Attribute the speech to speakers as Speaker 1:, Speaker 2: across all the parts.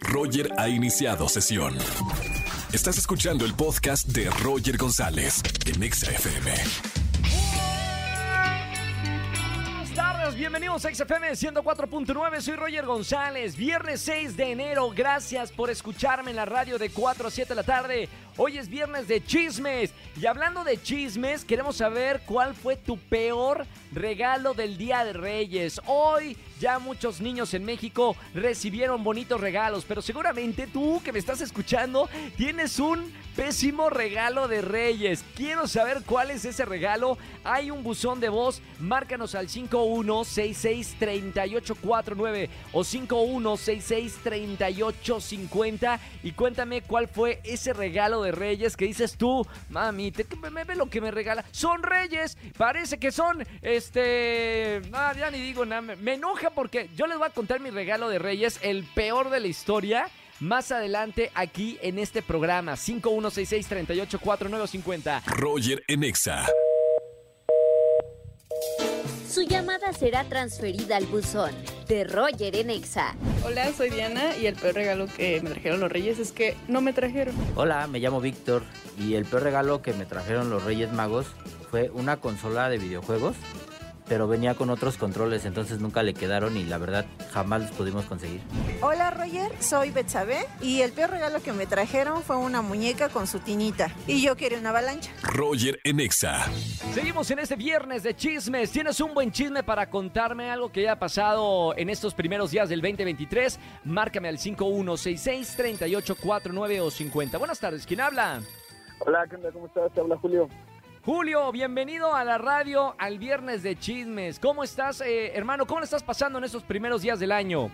Speaker 1: Roger ha iniciado sesión. Estás escuchando el podcast de Roger González en Exa FM.
Speaker 2: Buenas tardes, bienvenidos a XFM 104.9, soy Roger González, viernes 6 de enero, gracias por escucharme en la radio de 4 a 7 de la tarde. Hoy es viernes de chismes y hablando de chismes, queremos saber cuál fue tu peor regalo del Día de Reyes. Hoy ya muchos niños en México recibieron bonitos regalos, pero seguramente tú que me estás escuchando tienes un pésimo regalo de Reyes. Quiero saber cuál es ese regalo. Hay un buzón de voz, márcanos al 51663849 o 51663850 y cuéntame cuál fue ese regalo de Reyes que dices tú, mami, te, me ve lo que me regala. Son Reyes, parece que son, este, ah, ya ni digo nada, me, me enoja porque yo les voy a contar mi regalo de Reyes, el peor de la historia. Más adelante aquí en este programa 5166384950.
Speaker 1: Roger en Exa.
Speaker 3: Su llamada será transferida al buzón de Roger en Exa.
Speaker 4: Hola, soy Diana y el peor regalo que me trajeron los Reyes es que no me trajeron.
Speaker 5: Hola, me llamo Víctor y el peor regalo que me trajeron los Reyes Magos fue una consola de videojuegos, pero venía con otros controles, entonces nunca le quedaron y la verdad jamás los pudimos conseguir.
Speaker 6: Hola Roger, soy Betsabe y el peor regalo que me trajeron fue una muñeca con su tinita y yo quería una avalancha.
Speaker 1: Roger en Exa.
Speaker 2: Seguimos en este viernes de chismes. ¿Tienes un buen chisme para contarme algo que haya pasado en estos primeros días del 2023? Márcame al 51663849 o 50. Buenas tardes, ¿quién habla?
Speaker 7: Hola, ¿qué onda? ¿Cómo estás? Te habla Julio.
Speaker 2: Julio, bienvenido a la radio al viernes de chismes. ¿Cómo estás, eh, hermano? ¿Cómo le estás pasando en estos primeros días del año?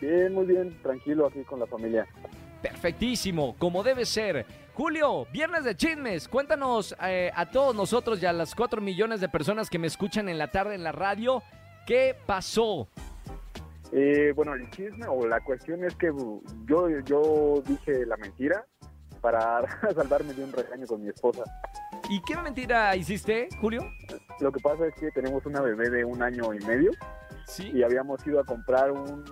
Speaker 7: Bien, muy bien, tranquilo aquí con la familia.
Speaker 2: Perfectísimo, como debe ser. Julio, viernes de chismes. Cuéntanos eh, a todos nosotros y a las 4 millones de personas que me escuchan en la tarde en la radio, ¿qué pasó?
Speaker 7: Eh, bueno, el chisme o la cuestión es que yo, yo dije la mentira para salvarme de un regaño con mi esposa.
Speaker 2: ¿Y qué mentira hiciste, Julio?
Speaker 7: Lo que pasa es que tenemos una bebé de un año y medio
Speaker 2: Sí.
Speaker 7: y habíamos ido a comprar un,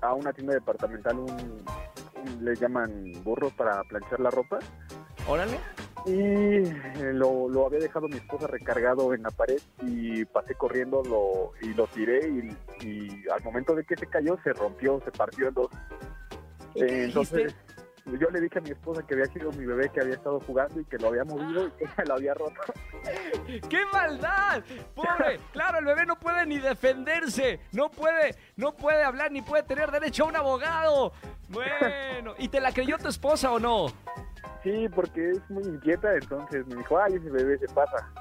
Speaker 7: a una tienda departamental un, un- le llaman burros para planchar la ropa
Speaker 2: Órale.
Speaker 7: y eh, lo, lo había dejado mi esposa recargado en la pared y pasé corriendo lo, y lo tiré y, y al momento de que se cayó se rompió, se partió en dos.
Speaker 2: ¿Y qué
Speaker 7: Eh, entonces? Yo le dije a mi esposa que había sido mi bebé que había estado jugando y que lo había movido y que lo había roto.
Speaker 2: ¡Qué maldad! Pobre, claro, el bebé no puede ni defenderse, no puede, no puede hablar ni puede tener derecho a un abogado. Bueno, ¿y te la creyó tu esposa o no?
Speaker 7: Sí, porque es muy inquieta, entonces me dijo, ay, ese bebé se pasa.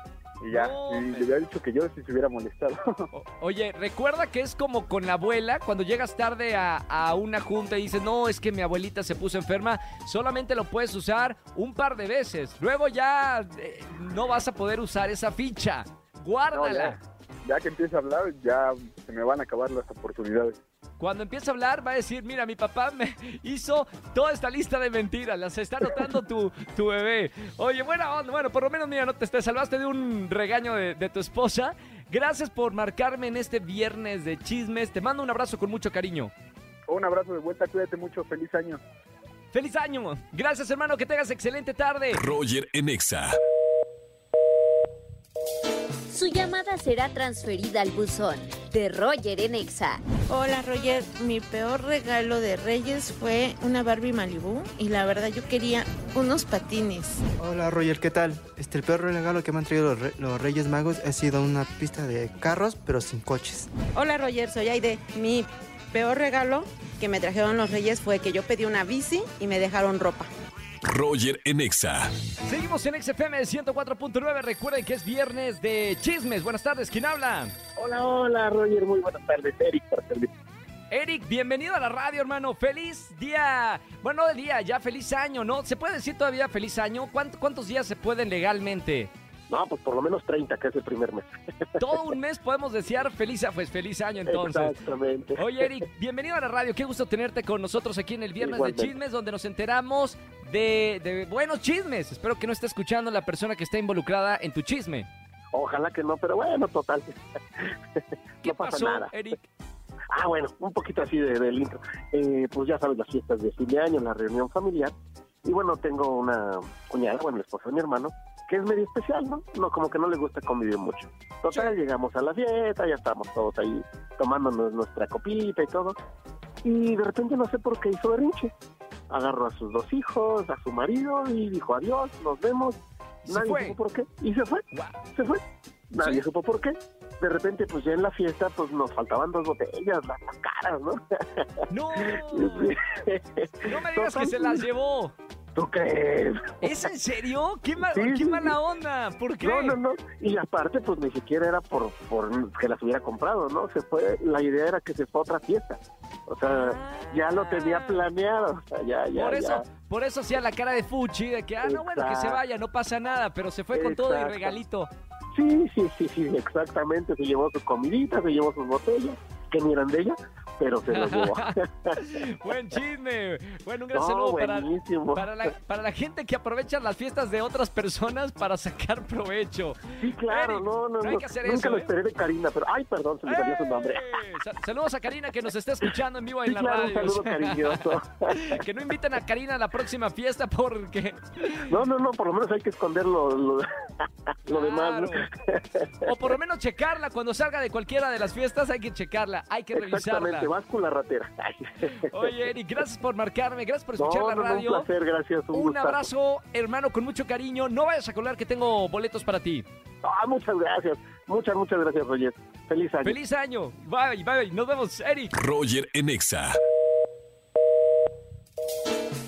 Speaker 7: Y ya,
Speaker 2: No,
Speaker 7: y le había dicho que yo si se hubiera molestado.
Speaker 2: O- oye, recuerda que es como con la abuela, cuando llegas tarde a, a una junta y dices, no, es que mi abuelita se puso enferma, solamente lo puedes usar un par de veces. Luego ya eh, no vas a poder usar esa ficha.
Speaker 7: No,
Speaker 2: Guárdala.
Speaker 7: ya, ya que empiece a hablar, ya se me van a acabar las oportunidades.
Speaker 2: Cuando empiece a hablar va a decir, mira, mi papá me hizo toda esta lista de mentiras, las está anotando tu, tu bebé. Oye, bueno, onda, bueno, por lo menos, mira, no te, te salvaste de un regaño de, de tu esposa. Gracias por marcarme en este viernes de chismes. Te mando un abrazo con mucho cariño.
Speaker 7: Un abrazo de vuelta, cuídate mucho, feliz año.
Speaker 2: ¡Feliz año! Gracias, hermano, que tengas excelente tarde.
Speaker 1: Roger en Exa.
Speaker 3: Su llamada será transferida al buzón de Roger en Exa.
Speaker 6: Hola Roger, mi peor regalo de Reyes fue una Barbie Malibu y la verdad yo quería unos patines.
Speaker 8: Hola Roger, ¿qué tal? Este, el peor regalo que me han traído los, re- los Reyes Magos ha sido una pista de carros, pero sin coches.
Speaker 9: Hola Roger, soy Aide. Mi peor regalo que me trajeron los Reyes fue que yo pedí una bici y me dejaron ropa.
Speaker 1: Roger en Exa.
Speaker 2: Seguimos en XFM 104.9. Recuerden que es viernes de chismes. Buenas tardes, ¿quién habla?
Speaker 7: Hola, hola, Roger, muy buenas tardes, Eric, para.
Speaker 2: Eric, bienvenido a la radio, hermano. Feliz día. Bueno, no el día, ya feliz año, ¿no? ¿Se puede decir todavía feliz año? ¿Cuánt- ¿Cuántos días se pueden legalmente?
Speaker 7: No, pues por lo menos 30, que es el primer mes.
Speaker 2: Todo un mes podemos desear feliz, a- pues feliz año entonces.
Speaker 7: Exactamente.
Speaker 2: Oye, Eric, bienvenido a la radio. Qué gusto tenerte con nosotros aquí en el Viernes
Speaker 7: Igualmente.
Speaker 2: de Chismes, donde nos enteramos de, de buenos chismes. Espero que no esté escuchando la persona que está involucrada en tu chisme.
Speaker 7: Ojalá que no, pero bueno, total.
Speaker 2: ¿Qué
Speaker 7: No pasa
Speaker 2: pasó,
Speaker 7: nada.
Speaker 2: Eric?
Speaker 10: Ah, bueno, un poquito así de- del intro. Eh, pues ya sabes, las fiestas de fin de año, la reunión familiar. Y bueno, tengo una cuñada, bueno, la esposa de mi hermano, que es medio especial, ¿no? No, como que no le gusta convivir mucho. Total, llegamos a la fiesta, ya estamos todos ahí tomándonos nuestra copita y todo. Y de repente no sé por qué hizo berrinche. Agarró a sus dos hijos, a su marido y dijo adiós, nos vemos. Nadie
Speaker 2: fue.
Speaker 10: supo por qué. Y se fue, se fue. Nadie
Speaker 2: Sí.
Speaker 10: supo por qué. De repente, pues ya en la fiesta, pues nos faltaban dos botellas, las caras, ¿no?
Speaker 2: No, no me digas que se las llevó.
Speaker 10: ¿Tú crees?
Speaker 2: ¿Es en serio? ¿Qué, ma-
Speaker 10: Sí,
Speaker 2: qué
Speaker 10: sí,
Speaker 2: mala onda? ¿Por qué?
Speaker 10: No, no, no. Y aparte, pues ni siquiera era por, por que las hubiera comprado, ¿no? Se fue, la idea era que se fue a otra fiesta. O sea, ya lo tenía planeado. O sea, ya, ya,
Speaker 2: por eso,
Speaker 10: ya.
Speaker 2: por eso hacía la cara de Fuchi de que, ah, no, bueno, que se vaya, no pasa nada, pero se fue con todo
Speaker 10: Exacto.
Speaker 2: regalito.
Speaker 10: Sí, sí, sí, sí, exactamente. Se llevó sus comiditas, se llevó sus botellas, que ni eran de ella, pero se las llevó.
Speaker 2: Buen chisme. Bueno, un gran
Speaker 10: No,
Speaker 2: saludo para, para, la, para la gente que aprovecha las fiestas de otras personas para sacar provecho.
Speaker 10: Sí, claro,
Speaker 2: Eric,
Speaker 10: no, no,
Speaker 2: no hay
Speaker 10: no.
Speaker 2: que hacer
Speaker 10: Nunca
Speaker 2: eso,
Speaker 10: lo
Speaker 2: ¿eh?
Speaker 10: esperé de Karina, pero, ay, perdón, se me salió su nombre.
Speaker 2: ¡Eh! Sa- Saludos a Karina que nos está escuchando en vivo en
Speaker 10: Sí,
Speaker 2: la
Speaker 10: claro, un
Speaker 2: radio.
Speaker 10: saludo cariñoso.
Speaker 2: que no inviten a Karina a la próxima fiesta porque
Speaker 10: No, no, no, por lo menos hay que esconder lo, lo, lo demás. ¿no?
Speaker 2: o por lo menos checarla cuando salga de cualquiera de las fiestas hay que checarla, hay que revisarla.
Speaker 10: Vas con la ratera.
Speaker 2: Oye, Eric, gracias por marcarme, gracias por
Speaker 10: No,
Speaker 2: escuchar la
Speaker 10: no, no, un
Speaker 2: radio.
Speaker 10: placer, gracias, un
Speaker 2: abrazo, hermano, con mucho cariño. No vayas a colar que tengo boletos para ti.
Speaker 10: Ah, muchas gracias, muchas, muchas gracias, Roger. Feliz año.
Speaker 2: Feliz año. Bye, bye. Nos vemos, Eric.
Speaker 1: Roger en Exa.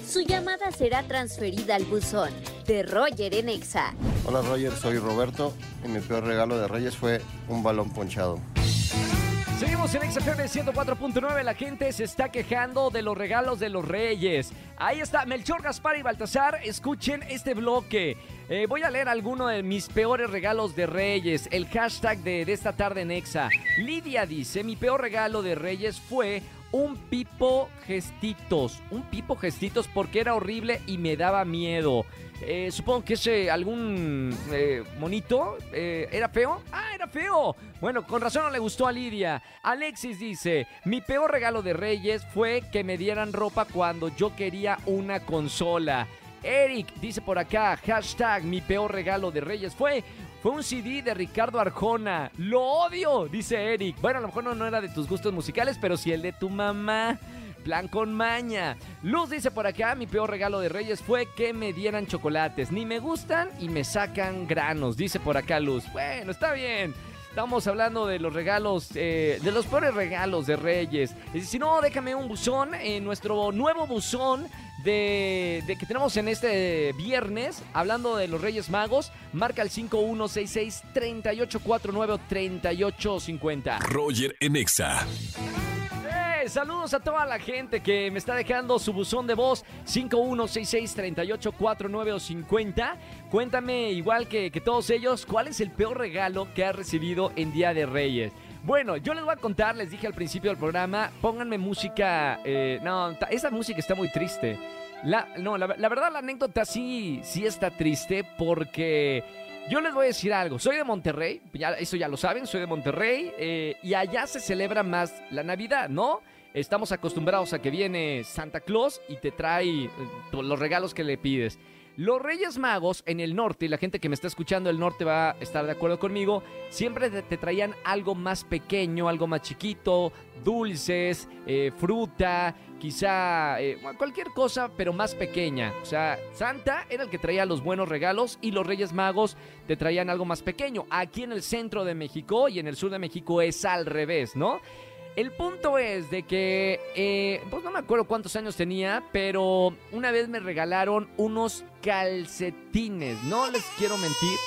Speaker 3: Su llamada será transferida al buzón de Roger en Exa.
Speaker 11: Hola Roger, soy Roberto y mi peor regalo de Reyes fue un balón ponchado.
Speaker 2: Seguimos en XFM 104.9. La gente se está quejando de los regalos de los reyes. Ahí está Melchor, Gaspar y Baltasar. Escuchen este bloque. Eh, voy a leer alguno de mis peores regalos de reyes. El hashtag de, de esta tarde en Exa. Lidia dice: Mi peor regalo de reyes fue un pipo gestitos. Un pipo gestitos porque era horrible y me daba miedo. Eh, supongo que ese algún eh, monito eh, era feo. Ah, era feo. Bueno, con razón no le gustó a Lidia. Alexis dice, mi peor regalo de Reyes fue que me dieran ropa cuando yo quería una consola. Eric dice por acá, hashtag mi peor regalo de Reyes fue... Fue un CD de Ricardo Arjona. Lo odio, dice Eric. Bueno, a lo mejor no, no era de tus gustos musicales, pero sí el de tu mamá. Plan con maña. Luz dice por acá, mi peor regalo de Reyes fue que me dieran chocolates. Ni me gustan y me sacan granos, dice por acá Luz. Bueno, está bien. Estamos hablando de los regalos, eh, de los peores regalos de Reyes. Si no, déjame un buzón, en nuestro nuevo buzón de, de que tenemos en este viernes, hablando de los Reyes Magos, marca el 5166-3849 o 3850.
Speaker 1: Roger en
Speaker 2: Saludos a toda la gente que me está dejando su buzón de voz 5166-3849 o 50. Cuéntame, igual que, que todos ellos, ¿cuál es el peor regalo que has recibido en Día de Reyes? Bueno, yo les voy a contar, les dije al principio del programa, pónganme música... eh, no, esa música está muy triste. La, no, la, la verdad la anécdota sí, sí está triste porque... Yo les voy a decir algo, soy de Monterrey, ya, eso ya lo saben, soy de Monterrey eh, y allá se celebra más la Navidad, ¿no? Estamos acostumbrados a que viene Santa Claus y te trae eh, los regalos que le pides. Los Reyes Magos en el norte, y la gente que me está escuchando del norte va a estar de acuerdo conmigo, siempre te, traían algo más pequeño, algo más chiquito, dulces, eh, fruta, quizá eh, cualquier cosa, pero más pequeña. O sea, Santa era el que traía los buenos regalos y los Reyes Magos te traían algo más pequeño. Aquí en el centro de México y en el sur de México es al revés, ¿no? El punto es de que, eh, pues no me acuerdo cuántos años tenía, pero una vez me regalaron unos calcetines, no les quiero mentir.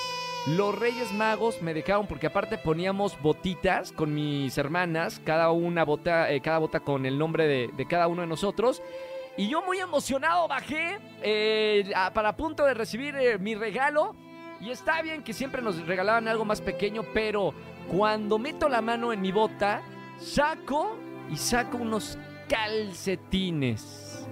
Speaker 2: Los Reyes Magos me dejaron porque aparte poníamos botitas con mis hermanas, cada una bota, eh, cada bota con el nombre de, de cada uno de nosotros. Y yo muy emocionado bajé eh, para punto de recibir eh, mi regalo. Y está bien que siempre nos regalaban algo más pequeño, pero cuando meto la mano en mi bota, saco y saco unos calcetines.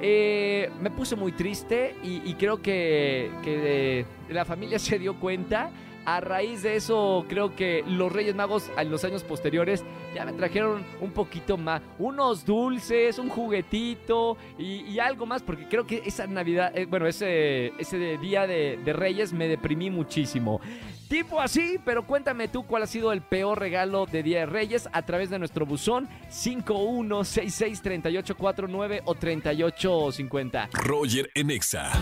Speaker 2: Eh, me puse muy triste y, y creo que, que, la familia se dio cuenta. A raíz de eso, creo que los Reyes Magos en los años posteriores ya me trajeron un poquito más, unos dulces, un juguetito y, algo más, porque creo que esa Navidad, eh, bueno, ese, ese día de, Reyes me deprimí muchísimo. Tipo así, pero cuéntame tú cuál ha sido el peor regalo de Día de Reyes a través de nuestro buzón 51663849 o 3850.
Speaker 1: Roger en Exa.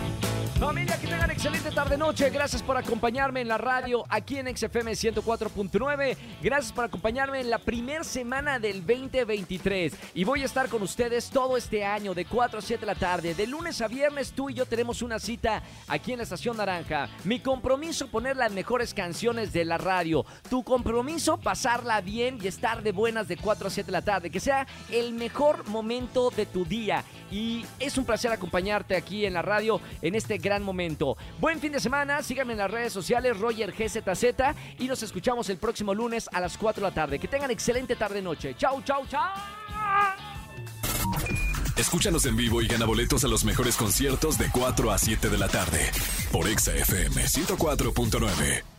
Speaker 2: Familia, que tengan excelente tarde-noche. Gracias por acompañarme en la radio aquí en XFM 104.9. Gracias por acompañarme en la primera semana del 2023. Y voy a estar con ustedes todo este año de 4 a 7 de la tarde. De lunes a viernes tú y yo tenemos una cita aquí en la Estación Naranja. Mi compromiso poner las mejores canciones de la radio. Tu compromiso pasarla bien y estar de buenas de 4 a 7 de la tarde. Que sea el mejor momento de tu día. Y es un placer acompañarte aquí en la radio en este gran momento. Buen fin de semana, síganme en las redes sociales Roger GZZ y nos escuchamos el próximo lunes a las 4 de la tarde. Que tengan excelente tarde-noche. Chau, chau, chau.
Speaker 1: Escúchanos en vivo y gana boletos a los mejores conciertos de 4 a 7 de la tarde por Exa FM 104.9.